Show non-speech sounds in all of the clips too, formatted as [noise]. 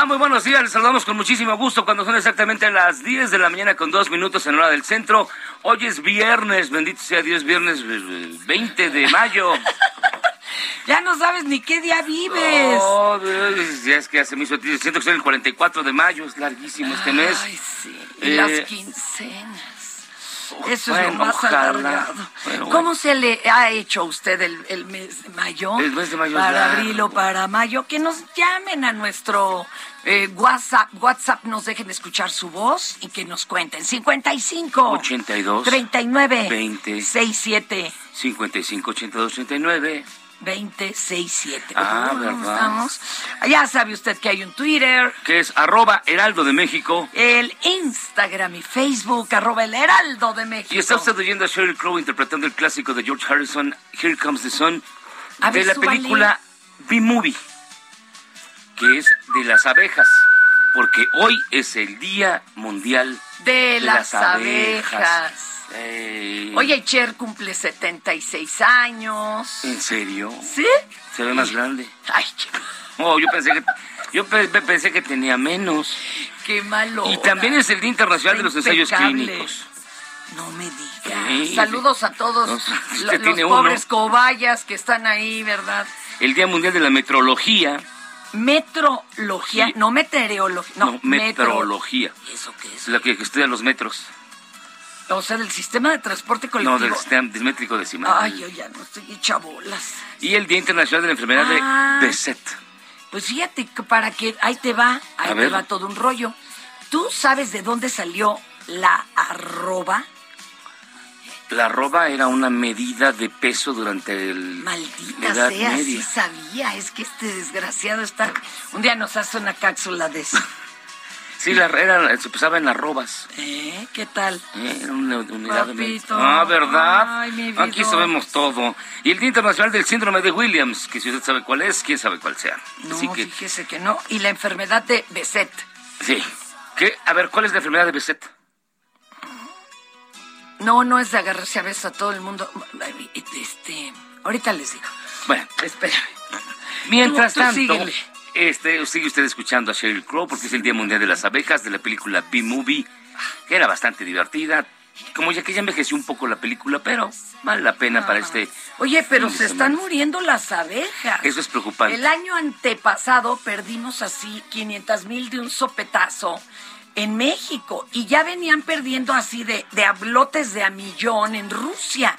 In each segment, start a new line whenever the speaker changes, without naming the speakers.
Va? Muy buenos días. Les saludamos con muchísimo gusto cuando son exactamente las 10 de la mañana con dos minutos en hora del centro. Hoy es viernes, bendito sea Dios, viernes eh, 20 de mayo. [laughs]
Ya no sabes ni qué día vives.
Oh, Dios, ya es que hace mucho tiempo. Siento que soy el 44 de mayo, es larguísimo este mes.
Ay, sí. Y
Eh,
las quincenas. Eso es
bueno,
lo más
ojalá.
alargado.
Bueno,
¿Cómo se le ha hecho a usted el, el mes de mayo?
El mes de mayo es
Para abril o para mayo. Que nos llamen a nuestro eh, WhatsApp. WhatsApp nos dejen escuchar su voz y que nos cuenten. 55
82
39
20
67
55 82 89.
2067.
Ah,
¿Cómo
¿verdad?
estamos? Ya sabe usted que hay un Twitter.
Que es arroba Heraldo de México.
el Instagram y Facebook, arroba el Heraldo de México.
Y está usted oyendo a Sheryl Crow interpretando el clásico de George Harrison, Here Comes the Sun,
A
de
ver,
la
súbale.
película B-Movie, que es de las abejas, porque hoy es el Día Mundial
de las, abejas. Oye, Cher cumple 76 años.
¿En serio?
¿Sí?
Se ve más grande.
Ay, qué,
Oh, yo pensé que yo pe- pe- pensé que tenía menos.
qué malo.
Y también es el Día Internacional de los Ensayos. Clínicos.
No me digas.
Sí.
Saludos a todos
No,
los pobres cobayas que están ahí, ¿verdad?
El Día Mundial de la Metrología.
Metrología,
Sí.
no meteorología, no,
No,
metro-
metrología.
¿Y ¿Eso qué es?
La que estudia los metros.
O sea, del sistema de transporte
No,
colectivo.
del sistema desmétrico decimal.
Ay, yo ya no estoy hecha bolas.
Y el Día Internacional de la Enfermedad
Ah.
de.
Pues fíjate que para que ahí te va, ahí
A
te
ver.
va todo un rollo. ¿Tú sabes de dónde salió la arroba?
La arroba era una medida de peso durante el,
Maldita
Edad
sea, sí
Media.
sabía. Es que este desgraciado está. Un día nos hace una cápsula de eso.
Sí, la, era, se pesaba en arrobas.
¿Eh? ¿Qué tal?
¿eh? Era una unidad de.
Papito.
Ah, ¿verdad?
Ay, mi
Aquí sabemos todo. Y el Día Internacional del Síndrome de Williams, que si usted sabe cuál es, quién sabe cuál sea.
No,
Así que,
fíjese que no. Y la enfermedad de Beset.
sí. ¿Qué? A ver, ¿cuál es la enfermedad de Beset?
No, no es de agarrarse a besos a todo el mundo. Este. Ahorita les digo.
Bueno,
Espérame.
Mientras
Tú- tú
tanto,
síguele.
Este, sigue usted escuchando a Sheryl Crow porque es el Día Mundial de las Abejas de la película B-Movie, que era bastante divertida. Como ya que ya envejeció un poco la película, pero vale la pena para este.
Oye, pero se están muriendo las abejas.
Eso es preocupante.
El año antepasado perdimos así 500 mil de un sopetazo en México y ya venían perdiendo así de, de hablotes de a millón en Rusia.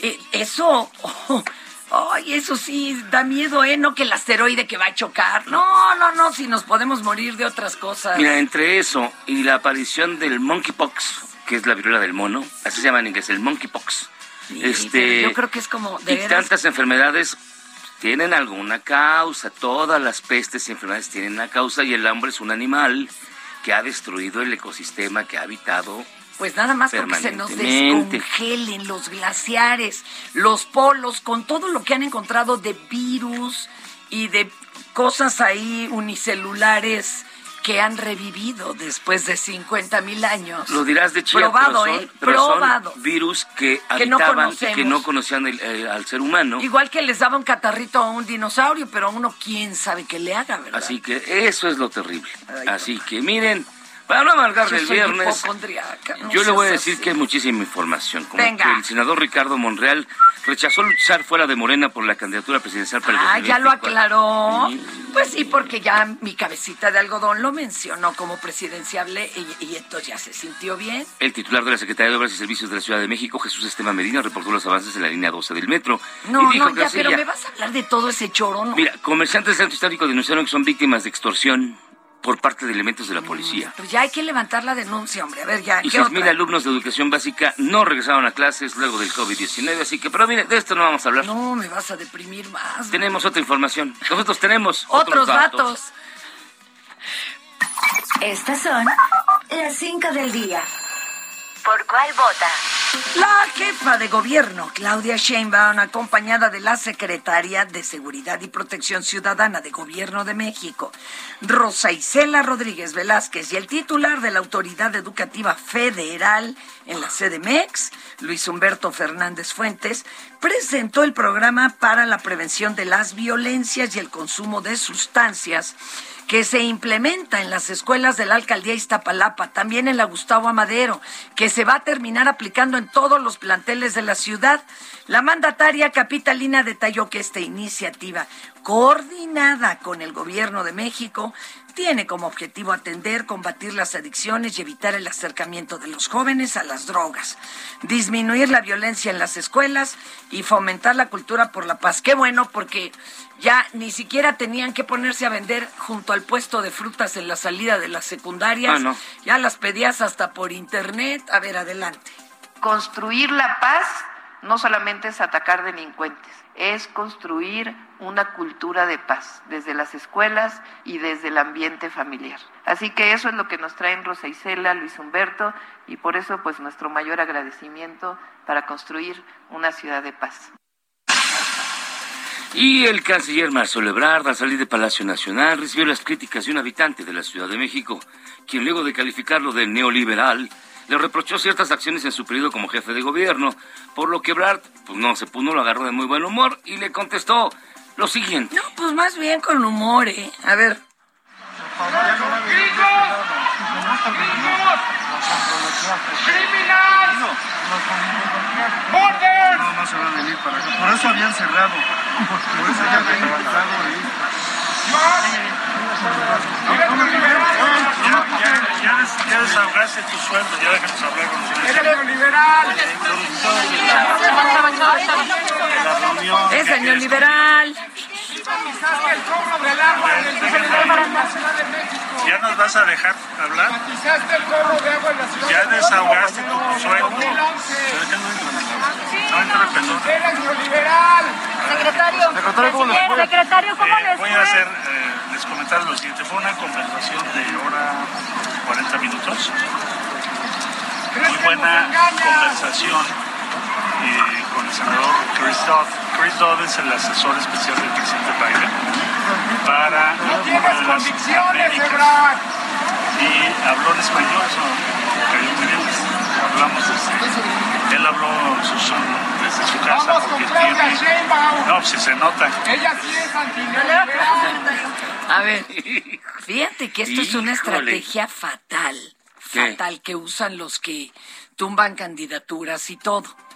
Eh, eso, [laughs] oh, Ay, eso sí, da miedo, ¿eh? No que el asteroide que va a chocar. No, no, no, si nos podemos morir de otras cosas.
Mira, entre eso y la aparición del monkeypox, que es la viruela del mono, así se llama en inglés, el monkeypox.
Sí,
este,
yo creo que es como de
y
veras-
tantas enfermedades tienen alguna causa, todas las pestes y enfermedades tienen una causa y el hombre es un animal que ha destruido el ecosistema que ha habitado.
Pues nada más porque se nos descongelen los glaciares, los polos, con todo lo que han encontrado de virus y de cosas ahí unicelulares que han revivido después de 50 mil años.
Lo dirás de chía,
Probado,
pero son,
¿eh?
pero son
Probado.
virus que
Que no
habitaban, que no conocían el- eh, al ser humano.
Igual que les daba un catarrito a un dinosaurio, pero a uno quién sabe qué le haga, ¿verdad?
Así que eso es lo terrible.
Ay,
Así que miren, para no amargar el viernes,
no
yo le voy a decir
así.
que hay muchísima información. Como
Venga.
que el senador Ricardo Monreal rechazó luchar fuera de Morena por la candidatura presidencial para el
Ah, ya lo
2024.
aclaró.
Sí.
Pues sí, porque ya mi cabecita de algodón lo mencionó como presidenciable y, y entonces ya se sintió bien.
El titular de la Secretaría de Obras y Servicios de la Ciudad de México, Jesús Estema Medina, reportó los avances en la línea 12 del metro.
No,
y dijo
no, ya, pero
ya-
me vas a hablar de todo ese choro, ¿no?
Mira, comerciantes del centro histórico denunciaron que son víctimas de extorsión por parte de elementos de la policía.
Pues ya hay que levantar la denuncia, hombre. A ver, ya,
Y
¿qué
6.000
otra?
alumnos de educación básica no regresaron a clases luego del COVID-19, así que, pero mire, de esto no vamos a hablar.
No, me vas a deprimir más.
Tenemos otra información. Nosotros tenemos
Otros datos.
Estas son las 5 del día. ¿Por cuál vota?
La jefa de gobierno, Claudia Sheinbaum, acompañada de la secretaria de Seguridad y Protección Ciudadana de Gobierno de México, Rosa Isela Rodríguez Velázquez, y el titular de la Autoridad Educativa Federal en la CDMX, Luis Humberto Fernández Fuentes, presentó el programa para la prevención de las violencias y el consumo de sustancias que se implementa en las escuelas de la alcaldía Iztapalapa, también en la Gustavo Amadero, que se va a terminar aplicando en todos los planteles de la ciudad. La mandataria capitalina detalló que esta iniciativa, coordinada con el gobierno de México, tiene como objetivo atender, combatir las adicciones y evitar el acercamiento de los jóvenes a las drogas, disminuir la violencia en las escuelas y fomentar la cultura por la paz. Qué bueno, porque ya ni siquiera tenían que ponerse a vender junto al puesto de frutas en la salida de las secundarias.
Ah, no.
Ya las pedías hasta por internet. A ver, adelante.
Construir la paz no solamente es atacar delincuentes, es construir una cultura de paz desde las escuelas y desde el ambiente familiar. Así que eso es lo que nos traen Rosa Isela, Luis Humberto y por eso pues nuestro mayor agradecimiento para construir una ciudad de paz.
Y el canciller Marcelo Ebrard, al salir de Palacio Nacional, recibió las críticas de un habitante de la Ciudad de México, quien luego de calificarlo de neoliberal, le reprochó ciertas acciones en su periodo como jefe de gobierno, por lo que Ebrard pues no se pudo, lo agarró de muy buen humor y le contestó lo siguiente.
No, pues más bien con humor, ¿eh? A ver.
¡Criminal! ¡Orden!
No, no se va a venir para acá. Por eso habían cerrado. Por eso ya habían quitado
Ya, ya, des- ya desahogaste tu sueldo, ya déjanos hablar con ustedes. ¡Eres neoliberal! La reunión.
Es neoliberal.
El cobro del agua en el Nacional de México. ¿Ya nos vas a dejar hablar? El cobro de agua en la ciudad Ya desahogaste tu sueldo. No entra perdón. ¡Eres neoliberal!
Secretario,
¿cómo les fue?
secretario, ¿cómo
Eh,
les
voy a hacer, eh, les comentar lo siguiente. Fue una conversación de hora 40 minutos. Muy buena conversación eh, con el senador Chris Dodd. Chris Dodd es el asesor especial del presidente Biden para una de las Américas. Y habló en español, eso me cayó muy bien. Hablamos desde, él habló su Zoom desde su casa porque tiene... No, si se nota. Ella sí es
A ver, fíjate que esto es una estrategia fatal,
¿Qué?
fatal que usan los que tumban candidaturas y todo.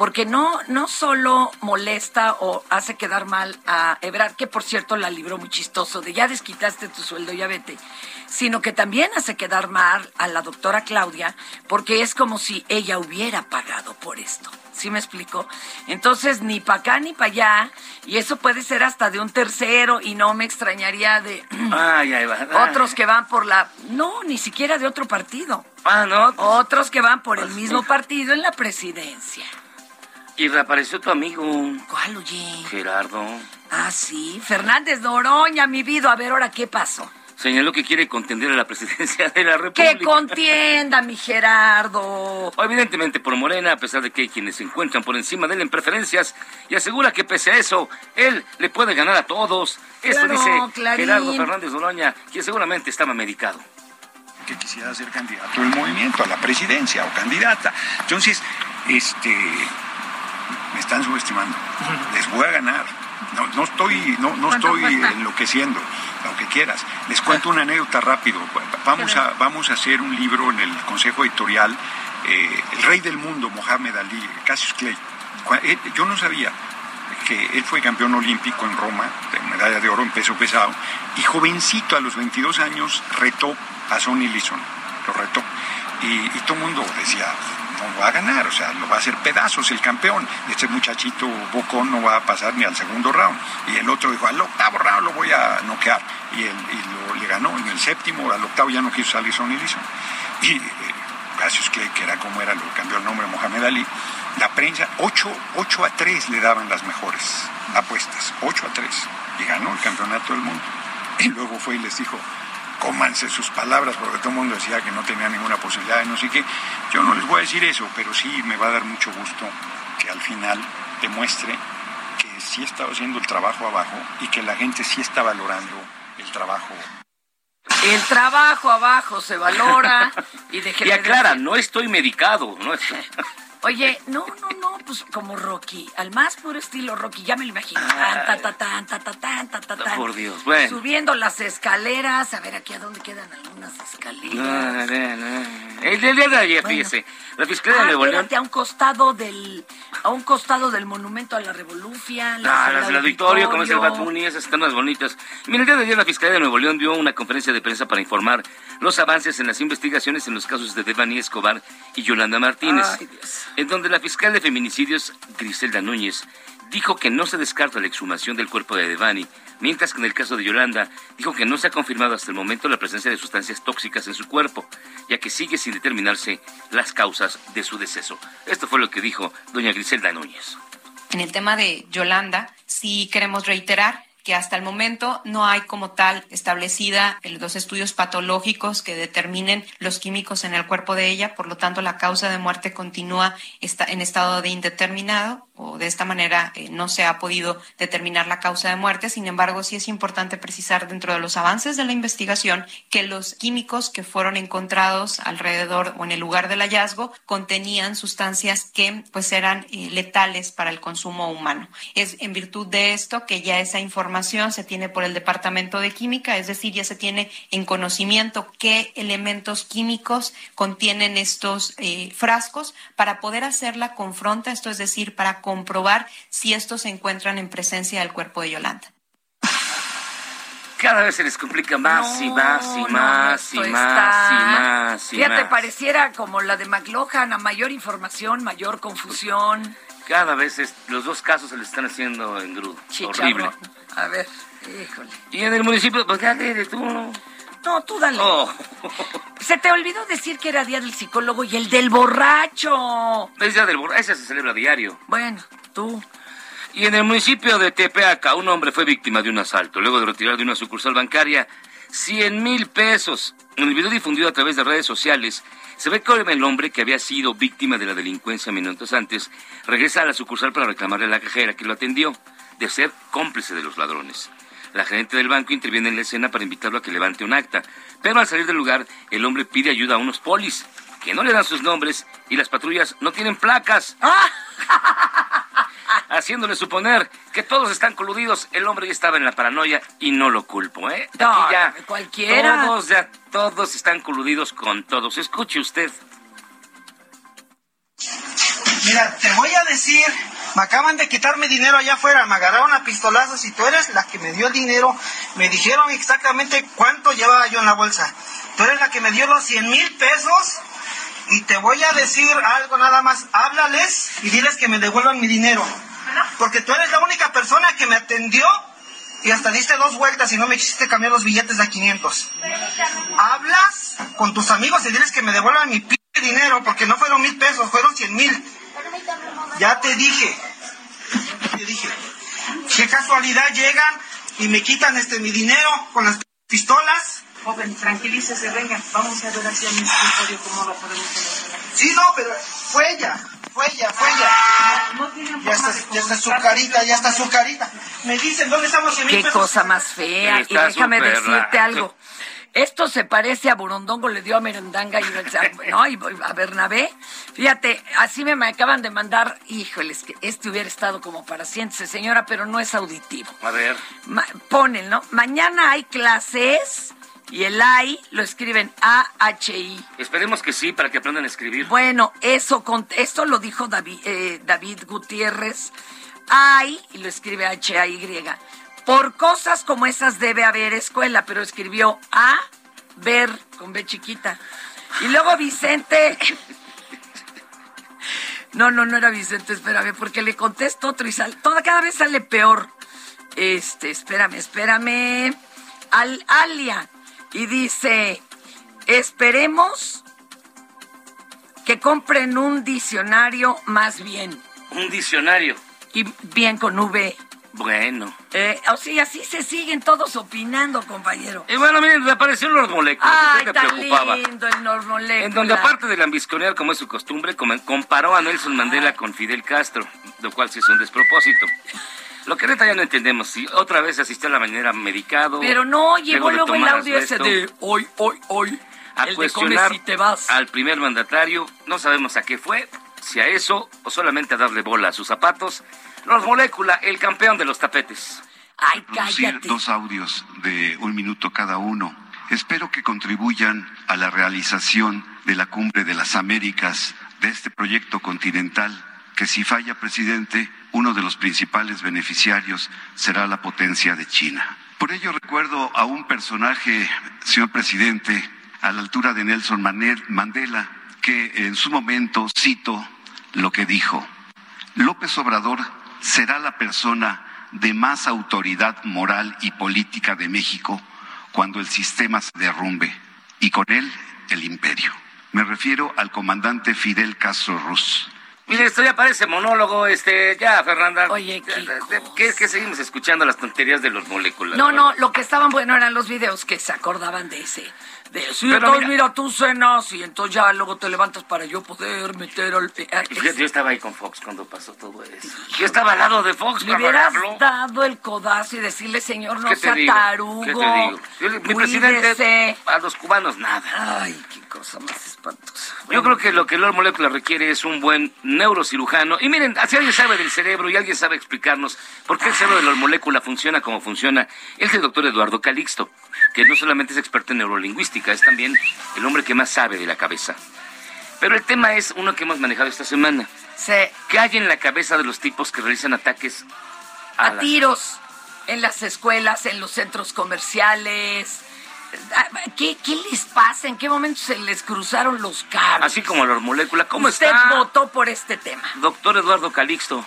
porque no, no solo molesta o hace quedar mal a Ebrard, que por cierto la libró muy chistoso, de ya desquitaste tu sueldo, ya vete, sino que también hace quedar mal a la doctora Claudia, porque es como si ella hubiera pagado por esto. ¿Sí me explico? Entonces, ni para acá ni para allá, y eso puede ser hasta de un tercero, y no me extrañaría de [clears throat]
Ay, ay, va.
otros que van por la... No, ni siquiera de otro partido.
Ah, no.
Otros que van por el mismo partido en la presidencia.
Y reapareció tu amigo.
¿Cuál, oye?
Gerardo.
Ah, sí, Fernández Noroña, mi vida. A ver, ahora, ¿qué pasó?
Señaló que quiere contender a la presidencia de la República.
Que contienda, mi Gerardo.
Evidentemente por Morena, a pesar de que hay quienes se encuentran por encima de él en preferencias, y asegura que pese a eso, él le puede ganar a todos. Esto
Claro,
dice
Clarín.
Gerardo Fernández Noroña, quien seguramente estaba medicado.
que quisiera ser candidato del movimiento a la presidencia o candidata. Entonces, este, me están subestimando. Les voy a ganar. No, no estoy, no, no estoy enloqueciendo, lo que quieras. Les cuento una anécdota rápido. Vamos a, vamos a hacer un libro en el Consejo Editorial, eh, El Rey del Mundo, Mohamed Ali, Cassius Clay. Él- Yo no sabía que él fue campeón olímpico en Roma, de medalla de oro en peso pesado, y jovencito, a los 22 años, retó a Sonny Liston, lo retó. Y, y todo el mundo decía, va a ganar, o sea, lo va a hacer pedazos el campeón. Este muchachito bocón no va a pasar ni al segundo round. Y el otro dijo, al octavo round lo voy a noquear. Y, él, y lo, le ganó en el séptimo, al octavo ya no quiso salir Sonny Liston. Y eh, Clay, que era como era, lo cambió el nombre Mohamed Ali, la prensa, 8, 8 a 3 le daban las mejores apuestas, 8 a 3, y ganó el campeonato del mundo. Y luego fue y les dijo, cómanse sus palabras, porque todo el mundo decía que no tenía ninguna posibilidad de no sé qué. Yo no les voy a decir eso, pero sí me va a dar mucho gusto que al final demuestre que sí estaba haciendo el trabajo abajo y que la gente sí está valorando el trabajo
El trabajo abajo se valora [laughs] y de
Y aclara, no estoy medicado. No estoy- [laughs]
Oye, no, no, no, pues como Rocky, al más puro estilo Rocky, ya me lo imagino. Tan, ta, ta, tan, ta, ta, tan, ta, ta, tan.
Por Dios, bueno.
Subiendo las escaleras, a ver aquí a dónde quedan algunas escaleras.
No, no, no. El día de ayer,
Bueno.
fíjese, la Fiscalía de
Ah,
Nuevo León
a un costado del, a un costado del monumento a la revolución.
Ah, las del auditorio, como es el Bad Bunny, esas están más bonitas. Mira, el día de ayer la Fiscalía de Nuevo León dio una conferencia de prensa para informar los avances en las investigaciones en los casos de Devani Escobar y Yolanda Martínez,
Ay, Dios.
En donde la fiscal de feminicidios, Griselda Núñez, dijo que no se descarta la exhumación del cuerpo de Devani, mientras que en el caso de Yolanda dijo que no se ha confirmado hasta el momento la presencia de sustancias tóxicas en su cuerpo, ya que sigue sin determinarse las causas de su deceso. Esto fue lo que dijo doña Griselda Núñez.
En el tema de Yolanda, sí queremos reiterar que hasta el momento no hay como tal establecida los estudios patológicos que determinen los químicos en el cuerpo de ella, por lo tanto la causa de muerte continúa en estado de indeterminado o de esta manera eh, no se ha podido determinar la causa de muerte. Sin embargo, sí es importante precisar dentro de los avances de la investigación que los químicos que fueron encontrados alrededor o en el lugar del hallazgo contenían sustancias que pues eran eh, letales para el consumo humano. Es en virtud de esto que ya esa información se tiene por el Departamento de Química, es decir, ya se tiene en conocimiento qué elementos químicos contienen estos eh, frascos para poder hacer la confronta, esto es decir, para comprobar si estos se encuentran en presencia del cuerpo de Yolanda.
Cada vez se les complica más y más y
no,
más y más
está-
y más y
Fíjate,
más.
pareciera como la de McLohan, a mayor información, mayor confusión.
Cada vez es- los dos casos se les están haciendo en grudo. Horrible.
A ver, híjole.
Y en el municipio, pues ya de tú. ¿no?
No, tú dale.
Oh. [laughs]
Se te olvidó decir que era día del psicólogo y el del borracho.
Es día del borra- ese se celebra diario.
Bueno, tú.
Y en el municipio de Tepeaca, un hombre fue víctima de un asalto. Luego de retirar de una sucursal bancaria 100 mil pesos. En el video difundido a través de redes sociales, se ve que el hombre que había sido víctima de la delincuencia minutos antes regresa a la sucursal para reclamarle a la cajera que lo atendió de ser cómplice de los ladrones. La gerente del banco interviene en la escena para invitarlo a que levante un acta, pero al salir del lugar, el hombre pide ayuda a unos polis, que no le dan sus nombres y las patrullas no tienen placas. [laughs] Haciéndole suponer que todos están coludidos, el hombre ya estaba en la paranoia y no lo culpo, ¿eh?
No,
Aquí ya
cualquiera.
Todos ya, todos están coludidos con todos. Escuche usted.
Mira, te voy a decir, me acaban de quitarme dinero allá afuera, me agarraron a pistolazos y tú eres la que me dio el dinero. Me dijeron exactamente cuánto llevaba yo en la bolsa. Tú eres la que me dio los 100 mil pesos y te voy a decir algo nada más. Háblales y diles que me devuelvan mi dinero. Porque tú eres la única persona que me atendió y hasta diste dos vueltas y no me quisiste cambiar los billetes de 500. Hablas con tus amigos y diles que me devuelvan mi p dinero porque no fueron mil pesos, fueron 100 mil. Ya te dije, te dije, qué casualidad llegan y me quitan este mi dinero con las pistolas.
Joven, tranquilícese, venga, vamos a ver hacia el escritorio cómo lo podemos solucionar.
Sí, no, pero fue ella, fue ella, fue ella. Ya está, ya está su carita, ya está su carita. Me dicen, ¿dónde 100 mil
Qué
pesos?
cosa más fea. y déjame decirte algo. Esto se parece a Burundongo, le dio a Merendanga y, no, y a Bernabé. Fíjate, así me, me acaban de mandar, híjoles, que este hubiera estado como para siéntese, señora, pero no es auditivo.
A ver.
Ma- ponen, ¿no? Mañana hay clases y el AI lo escriben A-H-I.
Esperemos que sí, para que aprendan a escribir.
Bueno, eso esto lo dijo David, eh, David Gutiérrez. Hay, y lo escribe H-A-Y. Por cosas como esas debe haber escuela, pero escribió A, ver, con B chiquita. Y luego Vicente. [laughs] No, no, no era Vicente, espérame, porque le contesto otro y sale, toda, cada vez sale peor. Este, espérame, espérame. Al, Alia. Y dice, esperemos que compren un diccionario más bien.
Un diccionario.
Y bien con V.
Bueno.
Eh, o sea, así se siguen todos opinando, compañero.
Y bueno, miren, reapareció Lord Molecular.
Ay,
que
tan
preocupaba.
lindo el Normolecular.
En donde aparte de lambisconear como es su costumbre, com- comparó a Nelson Mandela con Fidel Castro, lo cual sí es un despropósito. Lo que neta ya no entendemos, si otra vez asistió a la mañana medicado.
Pero no, llegó
luego de
el audio ese de hoy, hoy, hoy.
a
el de
cuestionar
come si te vas.
al primer mandatario, no sabemos a qué fue, si a eso o solamente a darle bola a sus zapatos. Los Molécula, el campeón de los tapetes.
Ay,
producir dos audios de un minuto cada uno. Espero que contribuyan a la realización de la Cumbre de las Américas, de este proyecto continental, que si falla presidente, uno de los principales beneficiarios será la potencia de China. Por ello recuerdo a un personaje, señor presidente, a la altura de Nelson Mandela, que en su momento cito lo que dijo. López Obrador será la persona de más autoridad moral y política de México cuando el sistema se derrumbe y con él el imperio. Me refiero al comandante Fidel Castro Ruz.
Mire, esto ya parece monólogo, este, ya, Fernanda.
Oye,
¿qué, qué seguimos escuchando las tonterías de los moléculas?
No, no, lo que estaban bueno eran los videos que se acordaban de ese. De, sí,
Pero
entonces
mira-
mira, tú cenas y entonces ya luego te levantas para yo poder meter al... a-
Y fíjate, yo estaba ahí con Fox cuando pasó todo eso. Yo estaba al lado de Fox
Le hubieras
habló.
dado el codazo y decirle, señor, no
¿Qué te
sea
digo?
tarugo.
¿Qué te digo? Yo- mi presidente, a los cubanos nada.
Ay, qué cosa más espantosa.
Yo creo que lo que Lord Molecular requiere es un buen neurocirujano. Y miren, si alguien sabe del cerebro y alguien sabe explicarnos por qué el cerebro de Lord Molecular funciona como funciona, es el doctor Eduardo Calixto, que no solamente es experto en neurolingüística, es también el hombre que más sabe de la cabeza. Pero el tema es uno que hemos manejado esta semana.
Sí.
¿Qué hay en la cabeza de los tipos que realizan ataques
A tiros en las escuelas, en los centros comerciales. Ah, ¿Qué, ¿Qué les pasa? ¿En qué momento se les cruzaron los cables?
Así como Lord Molecular. ¿Cómo
Usted
está?
votó por este tema.
Doctor Eduardo Calixto.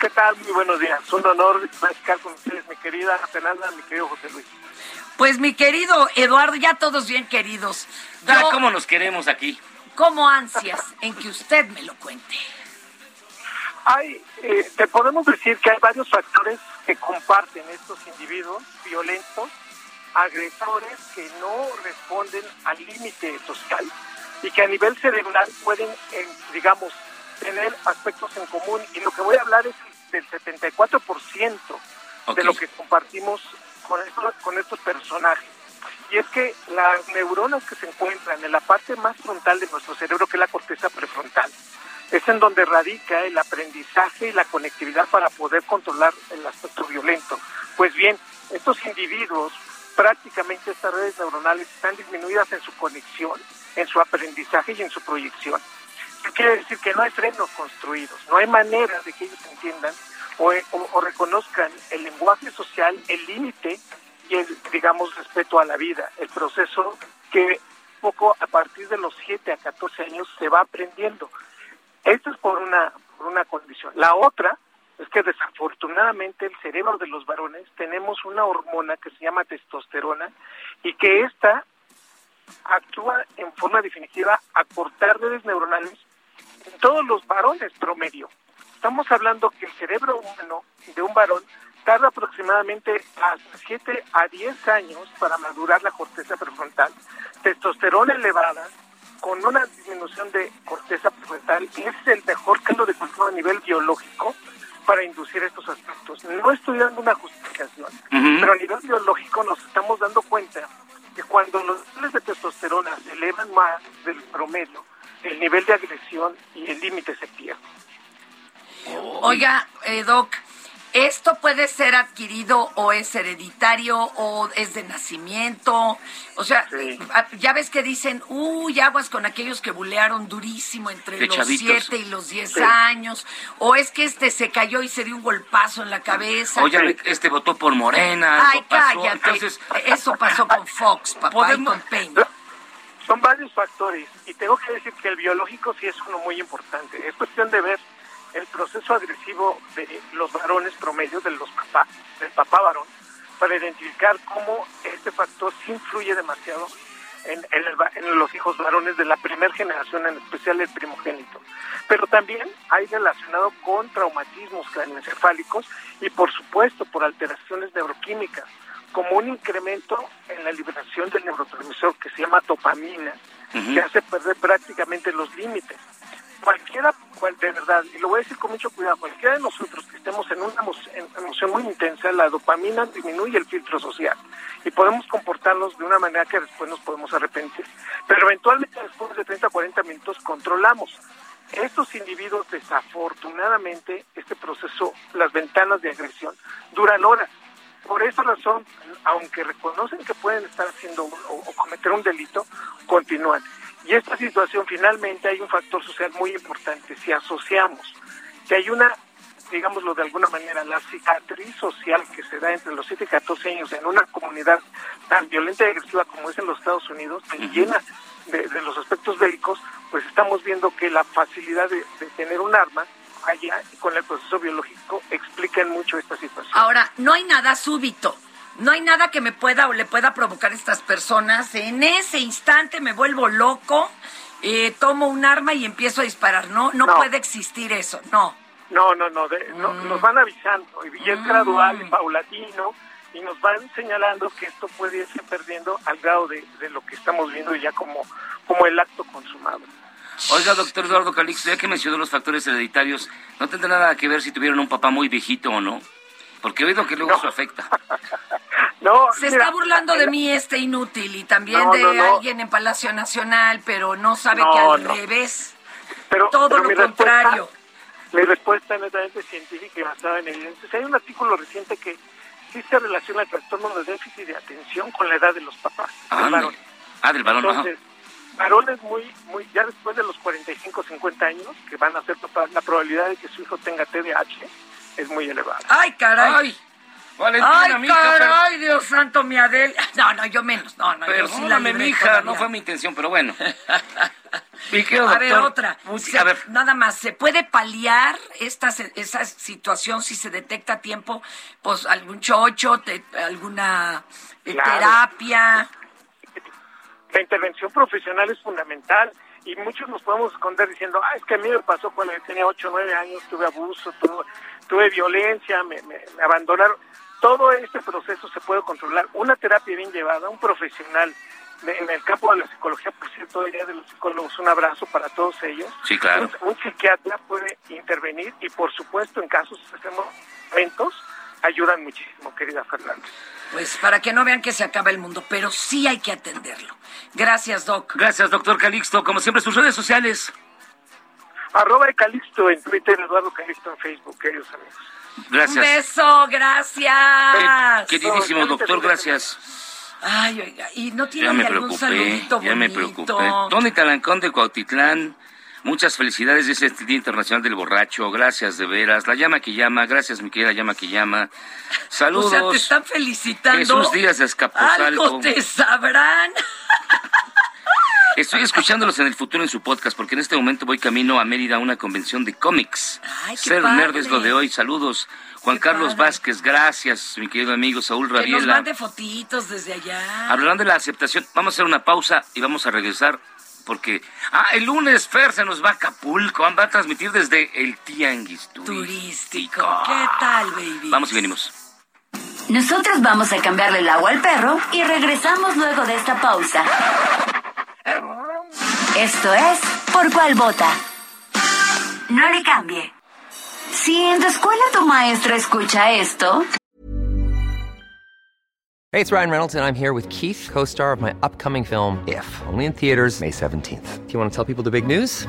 ¿Qué tal? Muy buenos días. Un honor platicar con ustedes, mi querida Fernanda, mi querido José Luis.
Pues mi querido Eduardo, ya todos bien queridos.
Ah,
Yo
¿Cómo nos queremos aquí?
como ansias en que usted me lo cuente.
Hay, eh, te podemos decir que hay varios factores que comparten estos individuos violentos, agresores que no responden al límite social y que a nivel cerebral pueden, eh, digamos, tener aspectos en común. Y lo que voy a hablar es del 74% de lo que compartimos con estos, con estos personajes. Y es que las neuronas que se encuentran en la parte más frontal de nuestro cerebro, que es la corteza prefrontal, es en donde radica el aprendizaje y la conectividad para poder controlar el aspecto violento. Pues bien, estos individuos, prácticamente estas redes neuronales están disminuidas en su conexión, en su aprendizaje y en su proyección. Quiere decir que no hay frenos construidos, no hay manera de que ellos entiendan o, reconozcan el lenguaje social, el límite y el, digamos, respeto a la vida, el proceso que poco a partir de los 7 a 14 años se va aprendiendo. Esto es por una, por una condición. La otra es que desafortunadamente el cerebro de los varones tenemos una hormona que se llama testosterona y que esta actúa en forma definitiva a cortar redes neuronales en todos los varones promedio. Estamos hablando que el cerebro humano de un varón tarda aproximadamente hasta 7 a 10 años para madurar la corteza prefrontal. Testosterona elevada con una disminución de corteza prefrontal es el mejor caldo de cultivo a nivel biológico para inducir estos aspectos. No estoy dando una justificación, pero a nivel biológico nos estamos dando cuenta que cuando los niveles de testosterona se elevan más del promedio, el nivel de agresión y el límite se pierde.
Oiga, eh, Doc, ¿esto puede ser adquirido o es hereditario o es de nacimiento? O sea, ah, ya ves que dicen, uy, aguas con aquellos que bulearon durísimo entre
De
los
chavitos.
7 y los 10
Sí.
años. O es que este se cayó y se dio un golpazo en la cabeza.
O ya ve que este votó por Morena.
Ay,
pasó.
cállate.
Entonces,
Eso pasó con Fox, papá, y
Podemos-
con Peña.
Son varios factores y tengo que decir que el biológico sí es uno muy importante. Es cuestión de ver el proceso agresivo de los varones promedio, de los papás, del papá varón, para identificar cómo este factor sí influye demasiado en, en el en los hijos varones de la primera generación, en especial el primogénito. Pero también hay relacionado con traumatismos craneoencefálicos y por supuesto por alteraciones neuroquímicas, como un incremento en la liberación del neurotransmisor que se llama dopamina, que hace perder prácticamente los límites. Cualquiera, cual, de verdad, y lo voy a decir con mucho cuidado, cualquiera de nosotros que estemos en una emoción muy intensa, la dopamina disminuye el filtro social y podemos comportarnos de una manera que después nos podemos arrepentir. Pero eventualmente después de 30 o 40 minutos controlamos. Estos individuos, desafortunadamente, este proceso, las ventanas de agresión, duran horas. Por esa razón, aunque reconocen que pueden estar haciendo o cometer un delito, continúan. Y esta situación, finalmente, hay un factor social muy importante. Si asociamos que hay una, digámoslo de alguna manera, la cicatriz social que se da entre los 7 y 14 años en una comunidad tan violenta y agresiva como es en los Estados Unidos, tan llena de, de los aspectos bélicos, pues estamos viendo que la facilidad de, de tener un arma allá y con el proceso biológico explican mucho esta situación.
Ahora, no hay nada súbito. No hay nada que me pueda o le pueda provocar a estas personas. En ese instante me vuelvo loco, eh, tomo un arma y empiezo a disparar. No, no,
No.
puede existir eso. No.
No, no, no, de- no, nos van avisando y es gradual, y paulatino y nos van señalando que esto puede irse perdiendo al grado de, de lo que estamos viendo ya como, como el acto consumado.
Oiga, doctor Eduardo Calixto, ya que mencionó los factores hereditarios, ¿no tendrá nada que ver si tuvieron un papá muy viejito o no? Porque he oído que luego eso afecta. [laughs]
No,
Se
mira,
está burlando de mí este inútil y también
No,
de
no, no.
alguien en Palacio Nacional, pero no sabe
No,
que al
no.
revés.
Pero,
todo
pero
lo
respuesta-
contrario.
Mi respuesta es netamente científica y basada en evidencias. Hay un artículo reciente que sí se relaciona el trastorno de déficit de atención con la edad de los papás. del
Ándale.
varón.
Ah, del varón, ajá.
Entonces, varones muy, muy, ya después de los 45, 50 años, que van a ser papás, la probabilidad de que su hijo tenga TDAH es muy elevada.
Ay, caray.
Ay, Valentina,
Ay,
mija,
caray, Dios santo, mi Adel. No, no, yo menos. No, no, yo sí la
mija, no fue mi intención, pero bueno. [laughs]
A ver, otra.
a ver,
Nada más, ¿se puede paliar esta, se- esa situación si se detecta a tiempo? Pues algún chocho, te- alguna eh,
Claro.
terapia.
La intervención profesional es fundamental y muchos nos podemos esconder diciendo, ah, es que a mí me pasó cuando yo tenía 8 o 9 años, tuve abuso, tuve, tuve violencia, me, me- me abandonaron. Todo este proceso se puede controlar. Una terapia bien llevada, un profesional de- en el campo de la psicología, por cierto, el día de los psicólogos, un abrazo para todos ellos.
Sí, claro.
Un, un psiquiatra puede intervenir y, por supuesto, en casos hacemos eventos, ayudan muchísimo, querida Fernanda.
Pues para que no vean que se acaba el mundo, pero sí hay que atenderlo. Gracias, Doc.
Gracias, doctor Calixto. Como siempre, sus redes sociales.
Arroba de Calixto en Twitter, Eduardo Calixto en Facebook, queridos amigos.
Gracias.
Un beso, gracias.
Queridísimo doctor, gracias.
Ay, oiga, y no
Ya
tiene
me
algún
preocupé,
saludito
ya me preocupé. Tony Talancón de Cuautitlán, Muchas felicidades, es el Día Internacional del Borracho. Gracias, de veras. La llama que llama. Gracias, mi querida llama que llama. Saludos.
O sea, te están felicitando.
Jesús Díaz de Escaposalco.
Algo te sabrán. [laughs]
Estoy escuchándolos en el futuro en su podcast porque en este momento voy camino a Mérida a una convención de cómics.
Ay, qué
Ser
padre.
nerd es lo de hoy. Saludos. Juan Carlos Vázquez, gracias, mi querido amigo Saúl
Que nos
Rabiela.
mande fotitos desde allá.
Hablarán de la aceptación. Vamos a hacer una pausa y vamos a regresar porque... Ah, el lunes Fer se nos va a Acapulco. Va a transmitir desde el Tianguis
Turístico. ¿Qué tal, baby?
Vamos y venimos.
Nosotros vamos a cambiarle el agua al perro y regresamos luego de esta pausa. Esto es Por cuál vota. No le cambie. Si en tu escuela tu maestra escucha esto,
Hey, it's Ryan Reynolds, and I'm here with Keith, co star of my upcoming film, If, only in theaters, May 17th. Do you want to tell people the big news?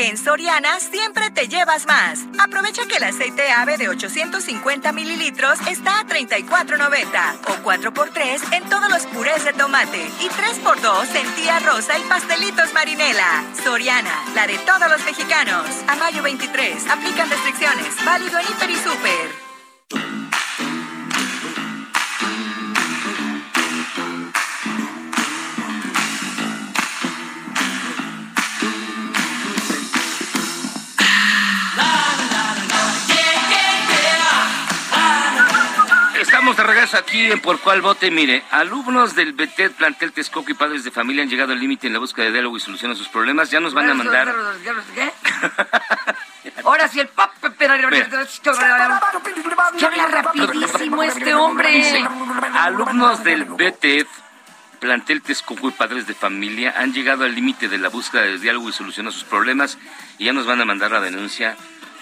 En Soriana siempre te llevas más. Aprovecha que el aceite ave de 850 mililitros está a 34.90 o 4x3 en todos los purés de tomate y 3x2 en tía rosa y pastelitos marinela. Soriana, la de todos los mexicanos. A mayo 23, aplican restricciones. Válido en Hiper y Super.
Regreso aquí en Por Cuál Vote. Mire, alumnos del BETED, plantel Texcoco y padres de familia han llegado al límite en la búsqueda de diálogo y solución a sus problemas. Ya nos van a mandar...
¿Qué? [laughs] Ahora sí el pap, pero que habla rapidísimo este hombre.
Dice, alumnos del BETED, plantel Texcoco y padres de familia han llegado al límite de la búsqueda de diálogo y solución a sus problemas y ya nos van a mandar la denuncia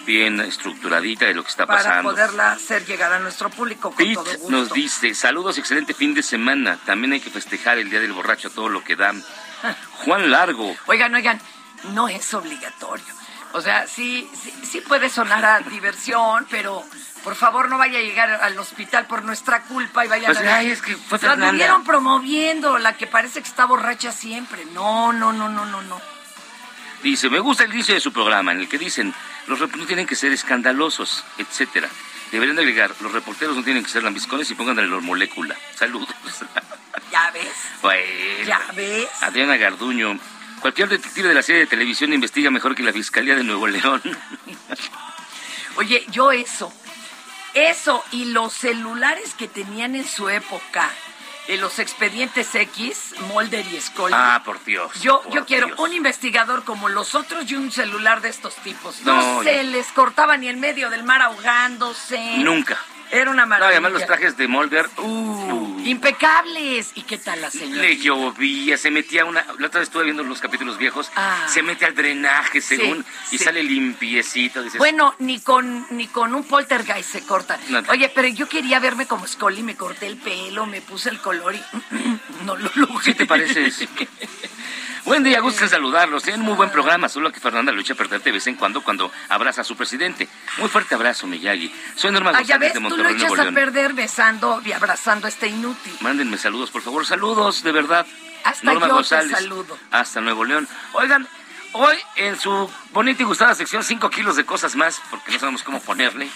bien estructuradita de lo que está
Para
pasando.
poderla hacer llegar a nuestro público con
Pete
todo gusto.
nos dice, saludos, excelente fin de semana. También hay que festejar el Día del Borracho todo lo que dan. [laughs] Juan Largo,
Oigan, oigan, no es obligatorio. O sea, sí, sí, sí puede sonar a diversión, pero por favor no vaya a llegar al hospital por nuestra culpa y vaya
Pues,
a...
ay, es que fue
La
Fernanda.
anduvieron promoviendo, la que parece que está borracha siempre. No, no, no, no, no, no.
Dice, me gusta el inicio de su programa en el que dicen, los reporteros tienen que ser escandalosos, etcétera. Deberían de agregar, los reporteros no tienen que ser lambiscones y pongan la molécula. Saludos. [laughs]
¿Ya ves?
Bueno.
¿Ya ves?
Adriana Garduño. Cualquier detective de la serie de televisión investiga mejor que la Fiscalía de Nuevo León. [laughs]
Oye, yo eso, eso y los celulares que tenían en su época, eh, los expedientes X, Mulder y Scully.
ah, por Dios.
Yo,
por
yo quiero
Dios.
un investigador como los otros y un celular de estos tipos. No,
No,
se
no.
les cortaba ni en medio del mar ahogándose.
Nunca.
Era una
No,
maravilla.
además los trajes de Mulder. uh,
Impecables. ¿Y qué tal la señora?
Le llovía, se metía una. La otra vez estuve viendo los capítulos viejos.
Ah.
Se mete al drenaje, según. y
sí.
sale limpiecito. Dices,
Bueno, ni con ni con un poltergeist se corta. Oye, pero yo quería verme como Scully, me corté el pelo, me puse el color y [clears throat] no lo logré.
¿qué te pareces? [laughs] Buen día, gusto en saludarlos. Tienen muy buen programa, solo que Fernanda lo echa a perder de vez en cuando cuando abraza a su presidente. Muy fuerte abrazo, Miyagi. Soy Norma
Ah, ya
González
ves,
de
tú lo
Monterrey,
echas a perder besando y abrazando a este inútil.
Mándenme saludos, por favor. Saludos, de verdad.
Hasta
Norma
yo
González.
te saludo.
Hasta Nuevo León. Oigan, hoy en su bonita y gustada sección 5 kilos de cosas más, porque no sabemos cómo ponerle,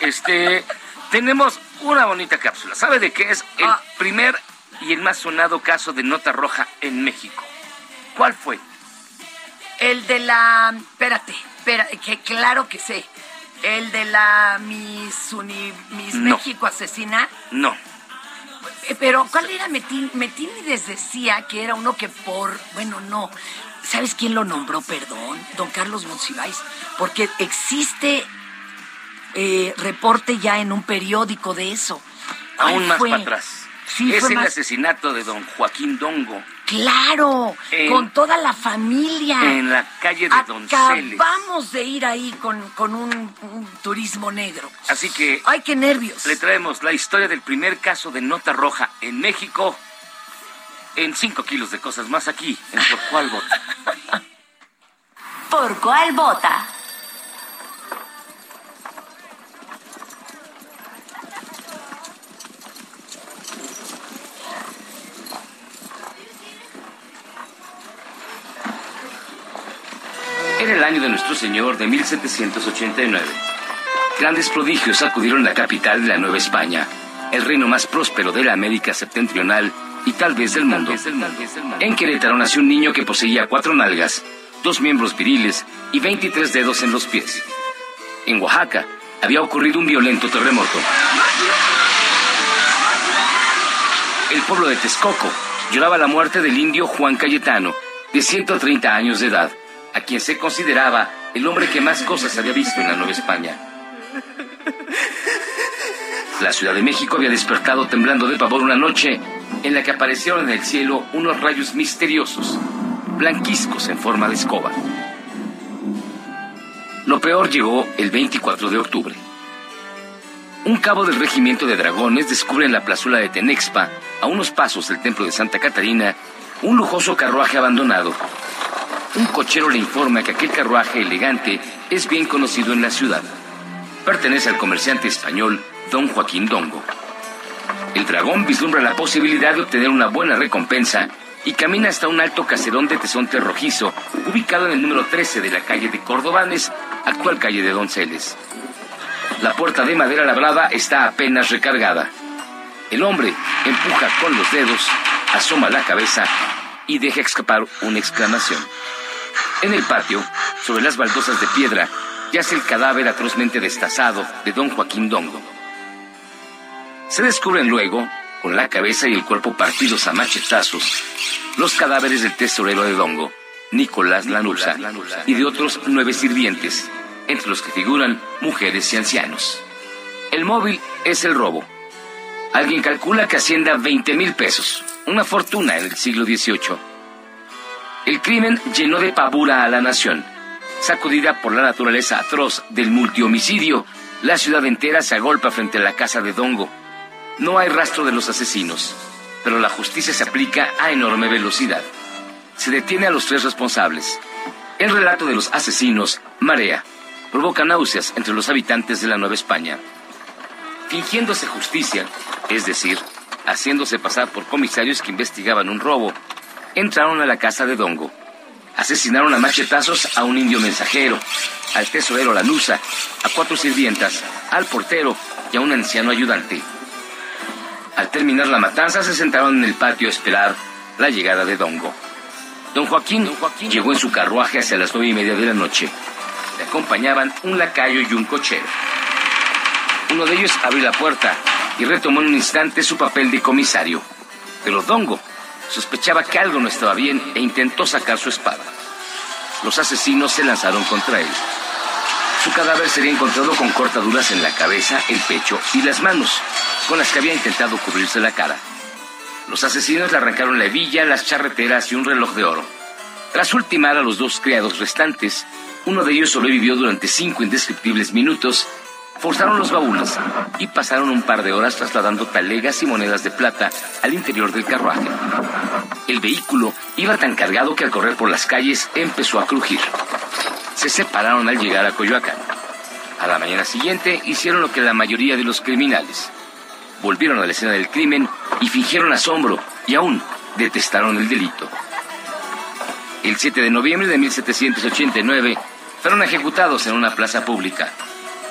este, tenemos una bonita cápsula. ¿Sabe de qué es el
Ah.
primer y el más sonado caso de nota roja en México? ¿Cuál fue?
El de la. Espérate, espera, que claro que sé. El de la Miss, Uni- Miss
No.
México asesina.
No.
Eh, Pero, ¿cuál era Metín? Metínides decía que era uno que por. Bueno, no. ¿Sabes quién lo nombró? Perdón. Don Carlos Monsiváis. Porque existe eh, reporte ya en un periódico de eso. ¿Cuál
Aún más
fue?
para atrás.
Sí,
es el
más-
asesinato de don Joaquín Dongo
Claro,
En-
con toda la familia.
en la calle de Donceles.
Acabamos de ir ahí con, con un, un turismo negro.
Así que
Ay, qué nervios.
le traemos la historia del primer caso de nota roja en México en 5 kilos de cosas más aquí, en Por Cuál Vota. [laughs]
¿Por cuál vota?
Era el año de nuestro Señor de 1789. Grandes prodigios sacudieron la capital de la Nueva España, el reino más próspero de la América septentrional y tal vez del mundo. En Querétaro nació un niño que poseía cuatro nalgas, dos miembros viriles y 23 dedos en los pies. En Oaxaca había ocurrido un violento terremoto. El pueblo de Texcoco lloraba la muerte del indio Juan Cayetano, de 130 años de edad, a quien se consideraba el hombre que más cosas había visto en la Nueva España. La Ciudad de México había despertado temblando de pavor una noche en la que aparecieron en el cielo unos rayos misteriosos, blanquizcos en forma de escoba. Lo peor llegó el 24 de octubre. Un cabo del regimiento de dragones descubre en la plazuela de Tenexpa, a unos pasos del templo de Santa Catarina, un lujoso carruaje abandonado. Un cochero le informa que aquel carruaje elegante es bien conocido en la ciudad. Pertenece al comerciante español don Joaquín Dongo. El dragón vislumbra la posibilidad de obtener una buena recompensa y camina hasta un alto caserón de tesonte rojizo, ubicado en el número 13 de la calle de Cordobanes, actual calle de Donceles. La puerta de madera labrada está apenas recargada. El hombre empuja con los dedos, asoma la cabeza y deja escapar una exclamación. En el patio, sobre las baldosas de piedra, yace el cadáver atrozmente destazado de don Joaquín Dongo. Se descubren luego, con la cabeza y el cuerpo partidos a machetazos, los cadáveres del tesorero de Dongo, Nicolás Lanusa, y de otros nueve sirvientes, entre los que figuran mujeres y ancianos. El móvil es el robo. Alguien calcula que ascienda 20 mil pesos, una fortuna en el siglo XVIII. El crimen llenó de pavura a la nación. Sacudida por la naturaleza atroz del multihomicidio, la ciudad entera se agolpa frente a la casa de Dongo. No hay rastro de los asesinos, pero la justicia se aplica a enorme velocidad. Se detiene a los tres responsables. El relato de los asesinos marea, provoca náuseas entre los habitantes de la Nueva España. Fingiéndose justicia, es decir, haciéndose pasar por comisarios que investigaban un robo, entraron a la casa de Dongo. Asesinaron a machetazos a un indio mensajero, al tesorero Lanusa, a cuatro sirvientas, al portero y a un anciano ayudante. Al terminar la matanza se sentaron en el patio a esperar la llegada de Dongo. Don Joaquín, llegó en su carruaje hacia las nueve y media de la noche. Le acompañaban un lacayo y un cochero. Uno de ellos abrió la puerta y retomó en un instante su papel de comisario. Pero Dongo sospechaba que algo no estaba bien e intentó sacar su espada. Los asesinos se lanzaron contra él. Su cadáver sería encontrado con cortaduras en la cabeza, el pecho y las manos, con las que había intentado cubrirse la cara. Los asesinos le arrancaron la hebilla, las charreteras y un reloj de oro. Tras ultimar a los dos criados restantes, uno de ellos sobrevivió durante cinco indescriptibles minutos, forzaron los baúles y pasaron un par de horas trasladando talegas y monedas de plata al interior del carruaje. El vehículo iba tan cargado que al correr por las calles empezó a crujir. Se separaron al llegar a Coyoacán. A la mañana siguiente hicieron lo que la mayoría de los criminales. Volvieron a la escena del crimen y fingieron asombro y aún detestaron el delito. El 7 de noviembre de 1789 fueron ejecutados en una plaza pública.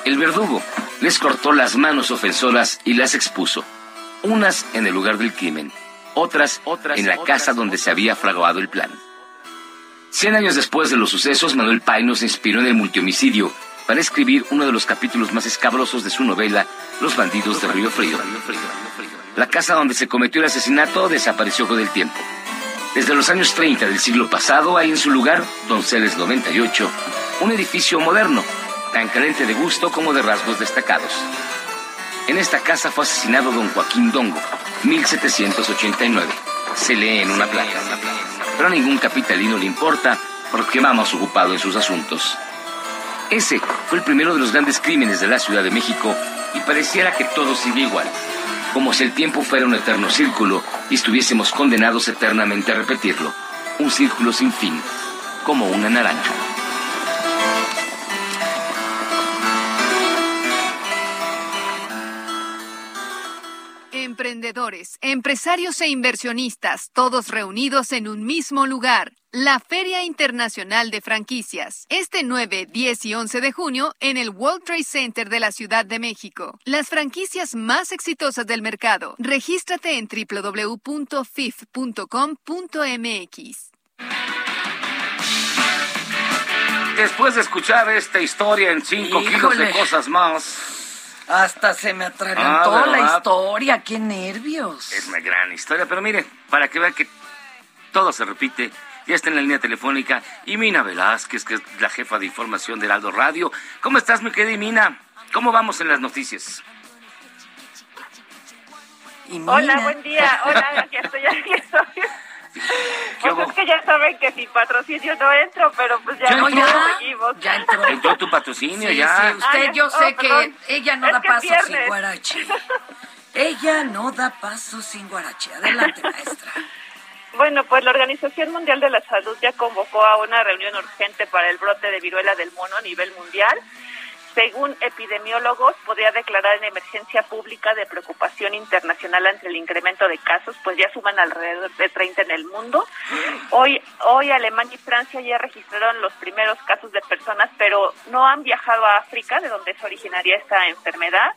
El verdugo les cortó las manos ofensoras y las expuso, unas en el lugar del crimen, otras, otras en la casa donde se había fraguado el plan. Cien años después de los sucesos, Manuel Paino se inspiró en el multihomicidio para escribir uno de los capítulos más escabrosos de su novela, Los bandidos de Río Frío. La casa donde se cometió el asesinato desapareció con el tiempo. Desde los años 30 del siglo pasado hay en su lugar, Donceles 98, un edificio moderno, tan carente de gusto como de rasgos destacados. En esta casa fue asesinado don Joaquín Dongo, 1789. Se lee en una placa. Pero a ningún capitalino le importa porque vamos ocupado en sus asuntos. Ese fue el primero de los grandes crímenes de la Ciudad de México y pareciera que todo sigue igual, como si el tiempo fuera un eterno círculo y estuviésemos condenados eternamente a repetirlo. Un círculo sin fin, como una naranja.
Emprendedores, empresarios e inversionistas, todos reunidos en un mismo lugar. La Feria Internacional de Franquicias, este 9, 10 y 11 de junio en el World Trade Center de la Ciudad de México. Las franquicias más exitosas del mercado. Regístrate en www.fif.com.mx.
Después de escuchar esta historia en 5 kilos de cosas más,
Hasta se me atragantó
Ah,
la historia, qué nervios.
es una gran historia. Pero mire, para que vean que todo se repite, ya está en la línea telefónica Imina Velázquez, que es la jefa de información del Aldo Radio. ¿Cómo estás, mi querida Imina? ¿Cómo vamos en las noticias?
Hola, buen día. Hola, aquí estoy, aquí estoy. [laughs] Pues es que ya saben que sin patrocinio no entro, pero pues ya,
No,
ya
ya,
seguimos.
ya entró. [laughs]
Entró tu patrocinio
Sí,
ya.
sí, usted
Ah,
yo
ya-
sé
oh,
que
perdón.
ella no
Es
da paso sin guarache. Ella no da paso sin guarache. Adelante, [laughs] maestra.
Bueno, pues la Organización Mundial de la Salud ya convocó a una reunión urgente para el brote de viruela del mono a nivel mundial. Según epidemiólogos, podría declarar en emergencia pública de preocupación internacional ante el incremento de casos, pues ya suman alrededor de 30 en el mundo. Hoy, hoy Alemania y Francia ya registraron los primeros casos de personas, pero no han viajado a África, de donde se originaria esta enfermedad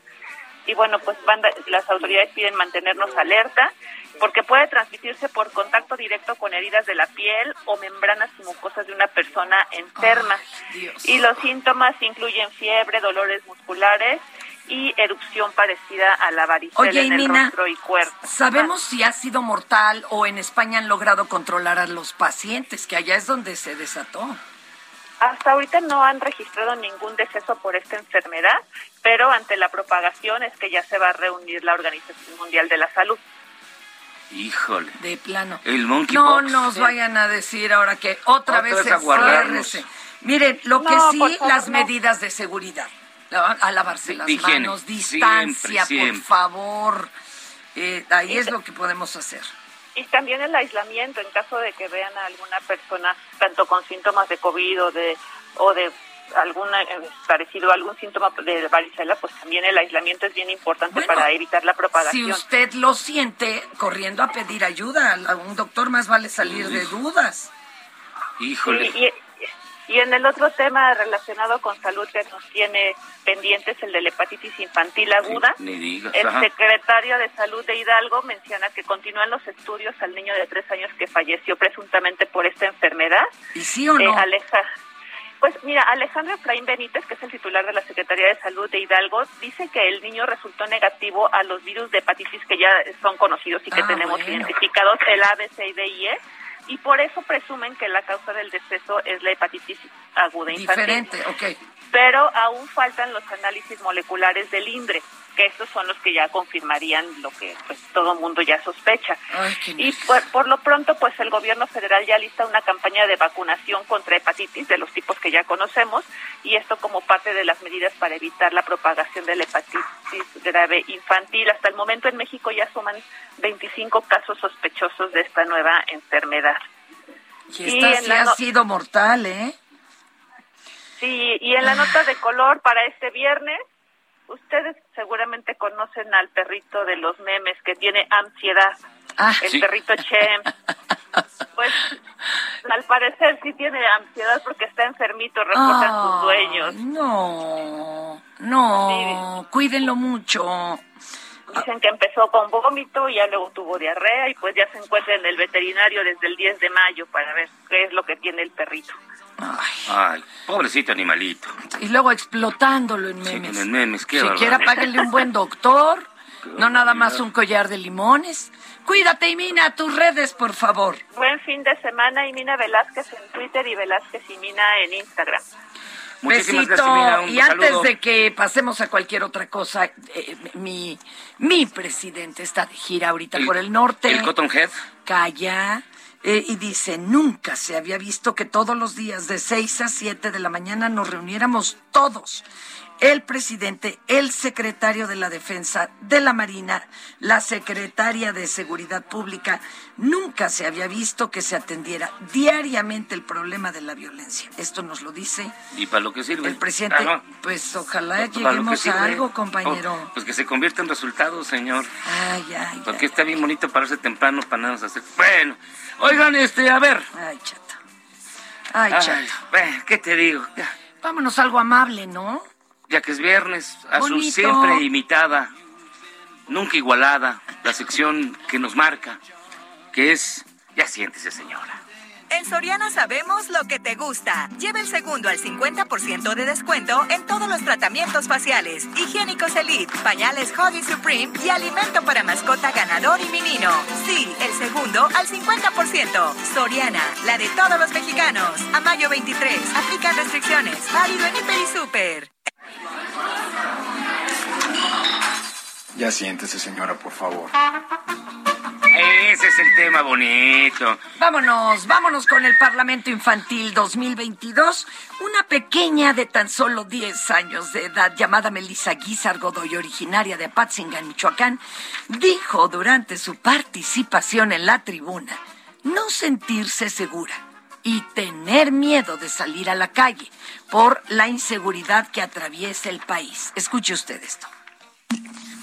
y bueno, pues van- las autoridades piden mantenernos alerta porque puede transmitirse por contacto directo con heridas de la piel o membranas y mucosas de una persona enferma. y los síntomas incluyen fiebre, dolores musculares y erupción parecida a la varicela
Oye,
en el
Nina,
rostro y cuerpo.
¿Sabemos si ha sido mortal o en España han logrado controlar a los pacientes, que allá es donde se desató?
Hasta ahorita no han registrado ningún deceso por esta enfermedad, pero ante la propagación es que ya se va a reunir la Organización Mundial de la Salud.
Híjole.
De plano.
El monkeypox.
No nos vayan a decir ahora que otra,
Otra
vez
vez
se. Miren, lo que sí,
favor,
las
no.
medidas de seguridad. A lavarse
De-
las
higiene.
manos, distancia,
Siempre,
por favor. Eh, ahí es lo que podemos hacer.
Y también el aislamiento, en caso de que vean a alguna persona tanto con síntomas de COVID o de, o de algún parecido a algún síntoma de varicela, pues también el aislamiento es bien importante para evitar la
Si
propagación.
usted lo siente, corriendo a pedir ayuda a un doctor, más vale salir de dudas.
Híjole.
Sí, y, y en el otro tema relacionado con salud que nos tiene pendientes, el de la hepatitis infantil aguda,
Ni digas.
el
ajá.
secretario de Salud de Hidalgo menciona que continúan los estudios al niño de tres años que falleció presuntamente por esta enfermedad.
¿Y sí o no?
Eh, Aleja. Pues mira, Alejandro Efraín Benítez, que es el titular de la Secretaría de Salud de Hidalgo, dice que el niño resultó negativo a los virus de hepatitis que ya son conocidos y que
Ah,
tenemos
bueno.
identificados, el A, B, C y D y E, y por eso presumen que la causa del deceso es la hepatitis aguda infantil
Diferente, ok.
pero aún faltan los análisis moleculares del INDRE, que estos son los que ya confirmarían lo que pues todo mundo ya sospecha.
Ay,
Y por, por lo pronto, pues el gobierno federal ya lista una campaña de vacunación contra hepatitis de los tipos que ya conocemos y esto como parte de las medidas para evitar la propagación de la hepatitis grave infantil. Hasta el momento en México ya suman 25 casos sospechosos de esta nueva enfermedad.
Y
Y
esta
en
sí
la
ha sido mortal, ¿eh?
Sí, y en la nota de color para este viernes, ustedes seguramente conocen al perrito de los memes que tiene ansiedad,
Ah,
el
sí.
perrito Chem. Pues al parecer sí tiene ansiedad porque está enfermito, reportan sus dueños.
No, no, cuídenlo mucho.
Dicen que empezó con vómito y ya luego tuvo diarrea y pues ya se encuentra en el veterinario desde el 10 de mayo para ver qué es lo que tiene el perrito.
Ay, pobrecito animalito.
Y luego explotándolo en
Sí,
memes.
en memes, qué
Siquiera páguenle un buen doctor, no nada más un collar de limones. Cuídate, y mina tus redes, por favor.
Buen fin de semana y Mina Velázquez en Twitter y Velázquez y Mina en Instagram.
Muchísimas
Besito.
gracias,
y antes
saludo.
de que pasemos a cualquier otra cosa, eh, mi, mi presidente está de gira ahorita por el norte.
El Cotton Head.
Calla. Eh, y dice, nunca se había visto que todos los días de 6 a 7 de la mañana nos reuniéramos todos. El presidente, el secretario de la Defensa, de la Marina, la secretaria de Seguridad Pública. Nunca se había visto que se atendiera diariamente el problema de la violencia. Esto nos lo dice
¿Y para lo que sirve?
el presidente.
Ajá.
Pues ojalá lleguemos a algo, compañero.
Oh, pues que se convierta en resultados, señor.
Ay, ay,
Porque está bien bonito pararse temprano para nada más hacer. Bueno, oigan, este, a ver.
Ay, chato. Ay,
Ay,
chato.
bueno, ¿Qué te digo?
Vámonos a algo amable, ¿no?
Ya que es viernes, azul
Bonito.
siempre imitada, nunca igualada, la sección que nos marca, que es. Ya siéntese, señora.
En Soriana sabemos lo que te gusta. Lleva el segundo al 50% de descuento en todos los tratamientos faciales, higiénicos Elite, pañales Huggy Supreme y alimento para mascota ganador y menino. Sí, el segundo al 50%. Soriana, la de todos los mexicanos. A mayo 23, aplican restricciones. Válido en Hiper y Super.
Ya siéntese, señora, por favor.
Ese es el tema bonito.
Vámonos, vámonos con el Parlamento Infantil 2022. Una pequeña de tan solo 10 años de edad llamada Melissa Guizar Godoy, originaria de Apatzingán, Michoacán, dijo durante su participación en la tribuna no sentirse segura y tener miedo de salir a la calle por la inseguridad que atraviesa el país. Escuche usted esto.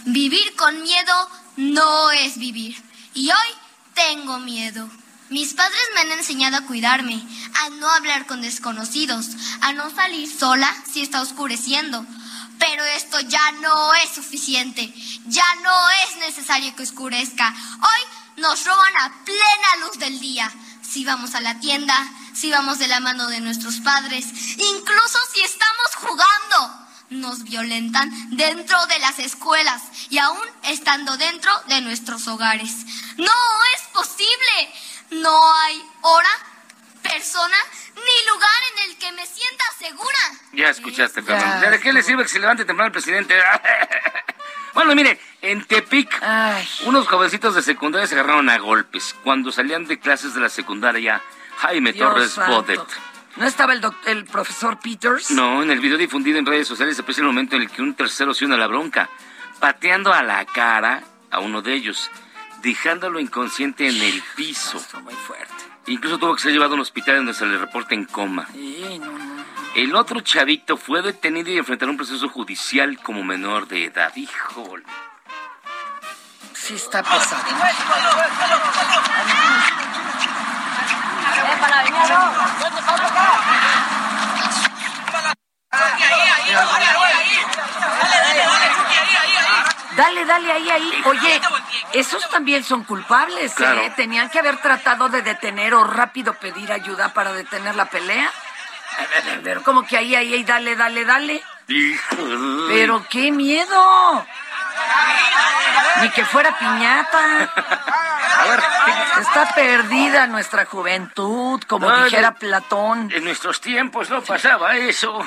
Vivir con miedo no es vivir. Y hoy tengo miedo. Mis padres me han enseñado a cuidarme, a no hablar con desconocidos, a no salir sola si está oscureciendo. Pero esto ya no es suficiente. Ya no es necesario que oscurezca. Hoy nos roban a plena luz del día. Si vamos a la tienda, si vamos de la mano de nuestros padres, incluso si estamos jugando nos violentan dentro de las escuelas y aún estando dentro de nuestros hogares. No es posible. No hay hora, persona ni lugar en el que me sienta segura.
Ya escuchaste, Fernando. ¿Ya ¿De qué le sirve que se levante temprano el presidente? [laughs] bueno, mire, en Tepic, unos jovencitos de secundaria se agarraron a golpes cuando salían de clases de la secundaria Jaime
Dios
Torres
santo.
Bodet.
¿No estaba el, el profesor Peters?
No, en el video difundido en redes sociales aprecia el momento en el que un tercero se une a la bronca, pateando a la cara a uno de ellos, dejándolo inconsciente en el piso.
muy fuerte.
Incluso tuvo que ser llevado a un hospital donde se le reporta en coma.
Sí, no, no.
El otro chavito fue detenido y enfrentará un proceso judicial como menor de edad. Híjole.
Sí está pesado. Dale, dale, ahí, ahí. Oye, esos también son culpables, ¿eh? Tenían que haber tratado de detener o rápido pedir ayuda para detener la pelea. Pero como que ahí, ahí, ahí, dale, dale, dale.
Híjole.
Pero qué miedo. Ni que fuera piñata. Está perdida nuestra juventud, como
No,
dijera. Platón.
En nuestros tiempos no pasaba eso.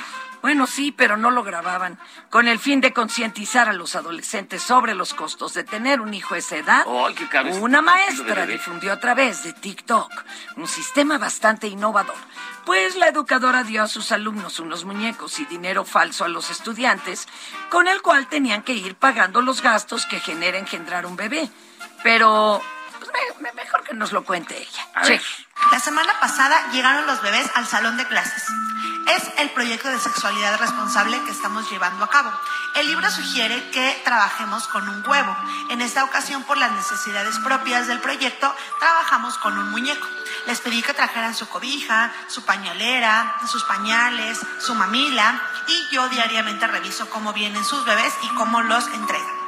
Bueno, sí, pero no lo grababan, con el fin de concientizar a los adolescentes sobre los costos de tener un hijo a esa edad.
Ay, qué caro es
Una maestra difundió a través de TikTok un sistema bastante innovador, pues la educadora dio a sus alumnos unos muñecos y dinero falso a los estudiantes, con el cual tenían que ir pagando los gastos que genera engendrar un bebé. Pero pues, me- me- mejor que nos lo cuente ella.
A ver.
La semana pasada llegaron los bebés al salón de clases. Es el proyecto de sexualidad responsable que estamos llevando a cabo. El libro sugiere que trabajemos con un huevo. En esta ocasión, por las necesidades propias del proyecto, trabajamos con un muñeco. Les pedí que trajeran su cobija, su pañalera, sus pañales, su mamila y yo diariamente reviso cómo vienen sus bebés y cómo los entregan.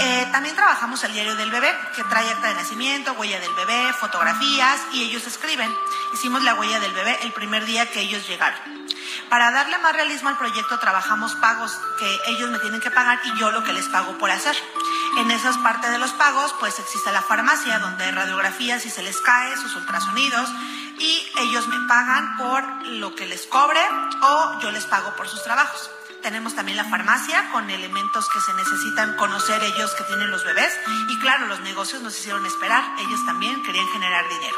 Eh, también trabajamos el diario del bebé, que trae acta de nacimiento, huella del bebé, fotografías y ellos escriben. Hicimos la huella del bebé el primer día que ellos llegaron. Para darle más realismo al proyecto trabajamos pagos que ellos me tienen que pagar y yo lo que les pago por hacer. En esas partes de los pagos pues existe la farmacia donde hay radiografías si se les cae, sus ultrasonidos y ellos me pagan por lo que les cobre o yo les pago por sus trabajos. Tenemos también la farmacia con elementos que se necesitan conocer ellos que tienen los bebés. Y claro, los negocios nos hicieron esperar. Ellos también querían generar dinero.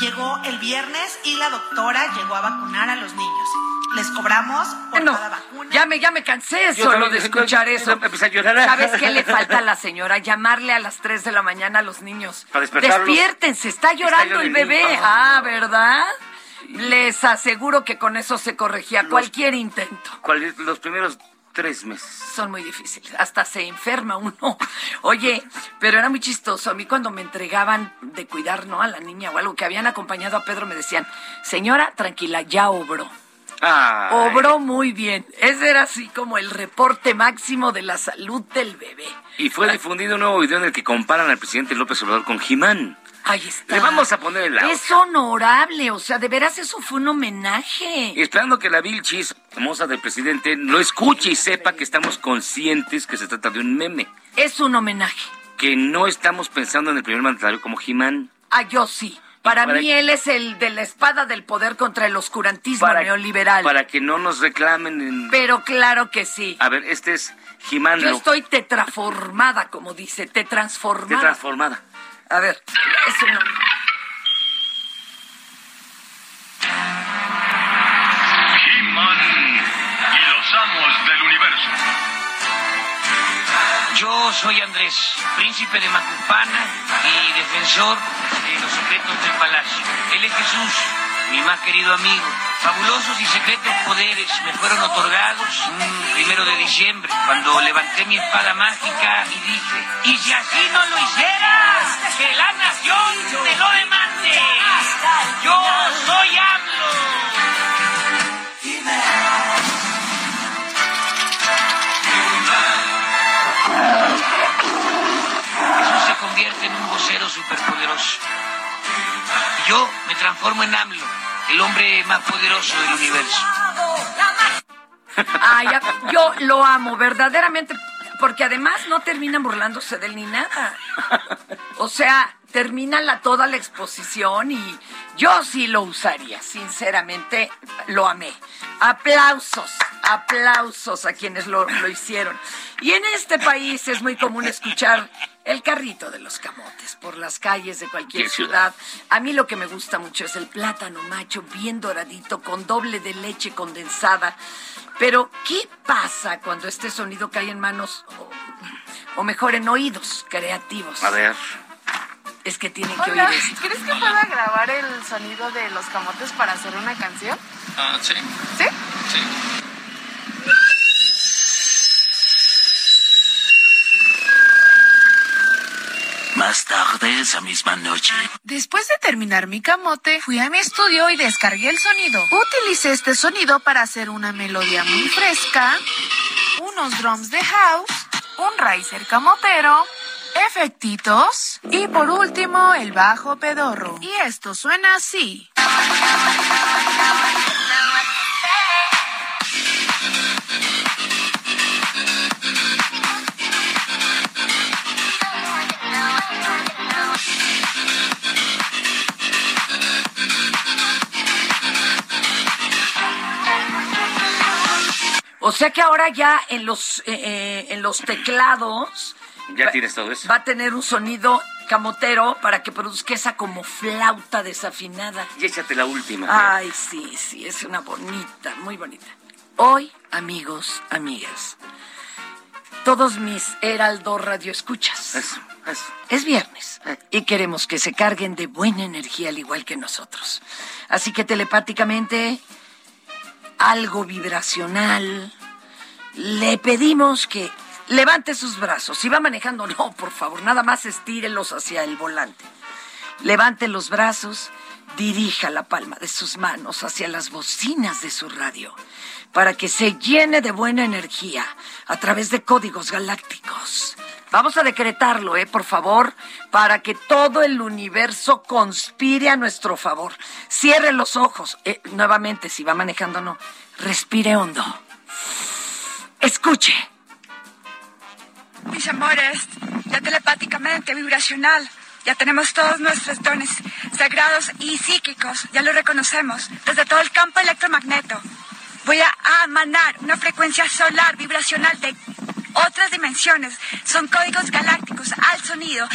Llegó el viernes y la doctora llegó a vacunar a los niños. Les cobramos por
No,
cada vacuna.
ya me, ya me cansé
Yo
solo
también,
de escuchar
yo-
eso.
yo llorar.
¿Sabes qué le falta a la señora? Llamarle a las 3 de la mañana a los niños.
Para despertarlos.
Despiértense, está llorando
llorando
el bebé. Ah, ¿verdad? Les aseguro que con eso se corregía cualquier intento.
¿Cuál es? Los primeros tres meses.
Son muy difíciles, hasta se enferma uno. Oye, pero era muy chistoso. A mí cuando me entregaban de cuidar, ¿no? A la niña o algo que habían acompañado a Pedro, me decían, señora, tranquila, ya obró.
Ay.
Obró muy bien. Ese era así como el reporte máximo de la salud del bebé.
Y fue difundido un nuevo video en el que comparan al presidente López Obrador con Jimán.
Ahí está.
Le vamos a poner el audio.
Es honorable, o sea, de veras eso fue un homenaje.
Esperando que la Vilchis, famosa del presidente, lo escuche y sepa que estamos conscientes que se trata de un meme.
Es un homenaje.
Que no estamos pensando en el primer mandatario como Jimán.
Ah, yo sí. Para,
para
mí
que-
él es el de la espada del poder contra el oscurantismo neoliberal.
Para que no nos reclamen en...
Pero claro que sí.
A ver, este es Jimán.
Yo estoy tetraformada, como dice,
de
tetransformada.
transformada.
A ver, es una...
He-Man y los amos del universo.
Yo soy Andrés, príncipe de Macupana y defensor de los secretos del palacio. Él es Jesús, mi más querido amigo. Fabulosos y secretos poderes me fueron otorgados un primero de diciembre, cuando levanté mi espada mágica y dije, y si así no lo hicieras, que la nación te lo demande. Yo soy AMLO. Jesús se convierte en un vocero superpoderoso. Yo me transformo en AMLO, el hombre más poderoso del universo.
Ay, yo lo amo, verdaderamente, porque además no terminan burlándose de él ni nada. O sea, termina la, toda la exposición y yo sí lo usaría, sinceramente, lo amé. Aplausos, aplausos a quienes lo, lo hicieron. Y en este país es muy común escuchar el carrito de los camotes por las calles de cualquier ciudad. A mí lo que me gusta mucho es el plátano macho bien doradito con doble de leche condensada. Pero, ¿qué pasa cuando este sonido cae en manos, o, o mejor en oídos creativos?
A ver.
Es que tienen que
Hola,
oír esto.
¿crees que pueda grabar el sonido de los camotes para hacer una canción?
Ah, sí.
¿Sí?
Sí.
Más tarde esa misma noche.
Después de terminar mi camote, fui a mi estudio y descargué el sonido. Utilicé este sonido para hacer una melodía muy fresca, unos drums de house, un riser camotero, efectitos y por último el bajo pedorro. Y esto suena así.
O sea que ahora ya en los, eh, eh, en los teclados
Ya tienes todo eso.
va a tener un sonido camotero para que produzca esa como flauta desafinada.
Y échate la última.
Ay, sí, sí, es una bonita, muy bonita. Hoy, amigos, amigas, todos mis Heraldo Radio escuchas.
Eso, eso.
Es viernes y queremos que se carguen de buena energía al igual que nosotros. Así que telepáticamente, algo vibracional, le pedimos que levante sus brazos. Si va manejando, [laughs] no, por favor, nada más estírelos hacia el volante. Levante los brazos, dirija la palma de sus manos hacia las bocinas de su radio para que se llene de buena energía a través de códigos galácticos Vamos a decretarlo, ¿eh? Por favor, para que todo el universo conspire a nuestro favor. Cierre los ojos. Eh, nuevamente, si va manejando, no. Respire hondo. Escuche.
Mis amores, ya telepáticamente, vibracional, ya tenemos todos nuestros dones sagrados y psíquicos, ya lo reconocemos, desde todo el campo electromagneto. Voy a emanar una frecuencia solar vibracional de otras dimensiones. Son códigos galácticos al sonido.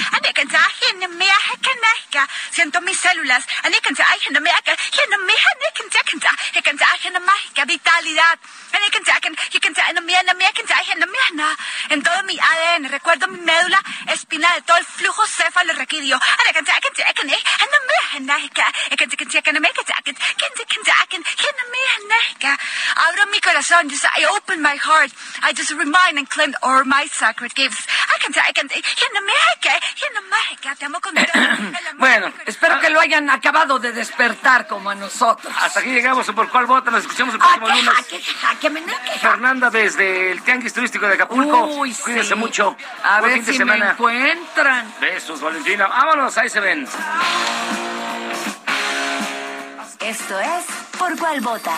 Siento mis células. Vitalidad. En todo mi ADN. Recuerdo mi médula espinal. Todo el flujo céfalo requirió. Abro mi corazón. Just, I open my heart. I just remind and claim all my sacred gifts. I can I can te amo con [coughs]
Bueno, espero que lo hayan acabado de despertar como a nosotros.
Hasta aquí llegamos por cuál vota, nos escuchamos el próximo lunes. Fernanda desde el Tianguis Turístico de Acapulco.
Uy,
Cuídense
sí.
mucho.
A
Buen
ver
fin de
si
semana.
me encuentran.
Besos, Valentina. Vámonos, ahí se ven.
Esto es Por cuál vota.